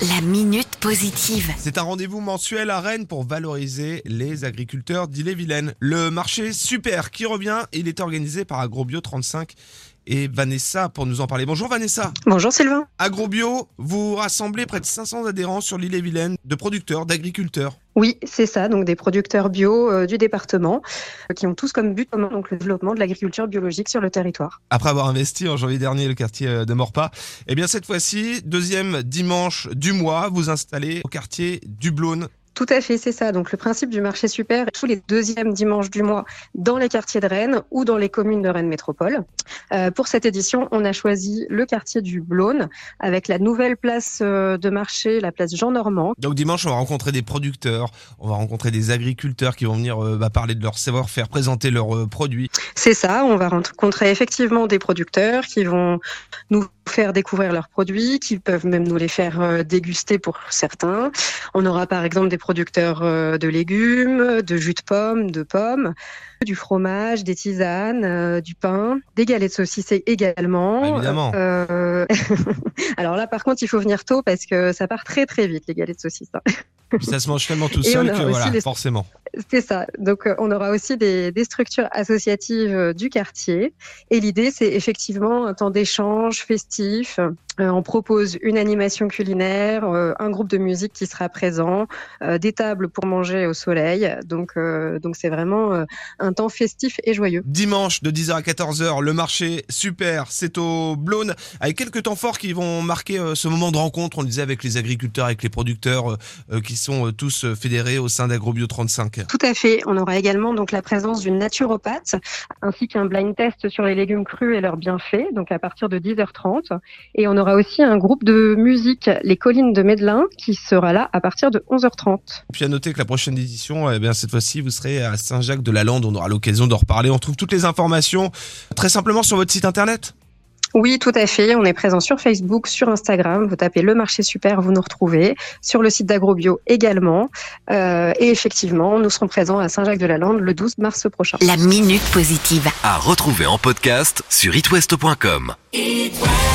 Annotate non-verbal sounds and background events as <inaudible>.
La minute positive. C'est un rendez-vous mensuel à Rennes pour valoriser les agriculteurs d'Ille-et-Vilaine. Le marché super qui revient, il est organisé par Agrobio 35 et Vanessa pour nous en parler. Bonjour Vanessa. Bonjour Sylvain. Agrobio, vous rassemblez près de 500 adhérents sur l'Ille-et-Vilaine de producteurs, d'agriculteurs. Oui, c'est ça, donc des producteurs bio euh, du département euh, qui ont tous comme but donc le développement de l'agriculture biologique sur le territoire. Après avoir investi en janvier dernier le quartier euh, de Morpas, eh bien cette fois-ci, deuxième dimanche du mois, vous installez au quartier du tout à fait, c'est ça. Donc le principe du marché super, tous les deuxièmes dimanches du mois dans les quartiers de Rennes ou dans les communes de Rennes Métropole. Euh, pour cette édition, on a choisi le quartier du Blône avec la nouvelle place euh, de marché, la place Jean Normand. Donc dimanche, on va rencontrer des producteurs, on va rencontrer des agriculteurs qui vont venir euh, bah, parler de leur savoir-faire, présenter leurs produits. C'est ça, on va rencontrer effectivement des producteurs qui vont nous faire découvrir leurs produits, qui peuvent même nous les faire déguster pour certains. On aura par exemple des producteurs de légumes, de jus de pommes, de pommes, du fromage, des tisanes, du pain, des galettes saucissées également. Ah, évidemment. Euh... <laughs> Alors là, par contre, il faut venir tôt parce que ça part très très vite les galettes saucisses. Hein. Ça se mange tellement tout seul que voilà, forcément. C'est ça. Donc, euh, on aura aussi des, des structures associatives euh, du quartier. Et l'idée, c'est effectivement un temps d'échange festif. Euh, on propose une animation culinaire, un groupe de musique qui sera présent, des tables pour manger au soleil. Donc, donc c'est vraiment un temps festif et joyeux. Dimanche de 10h à 14h, le marché super, c'est au Blône, avec quelques temps forts qui vont marquer ce moment de rencontre. On le disait avec les agriculteurs, avec les producteurs qui sont tous fédérés au sein d'Agrobio 35. Tout à fait. On aura également donc la présence d'une naturopathe ainsi qu'un blind test sur les légumes crus et leurs bienfaits, donc à partir de 10h30. Et on aura aussi un groupe de musique, les collines de Médelin, qui sera là à partir de 11h30. Puis à noter que la prochaine édition, eh bien cette fois-ci, vous serez à Saint-Jacques-de-la-Lande. On aura l'occasion d'en reparler. On trouve toutes les informations très simplement sur votre site internet. Oui, tout à fait. On est présent sur Facebook, sur Instagram. Vous tapez le marché super, vous nous retrouvez. Sur le site d'Agrobio également. Euh, et effectivement, nous serons présents à Saint-Jacques-de-la-Lande le 12 mars prochain. La minute positive. À retrouver en podcast sur itwest.com.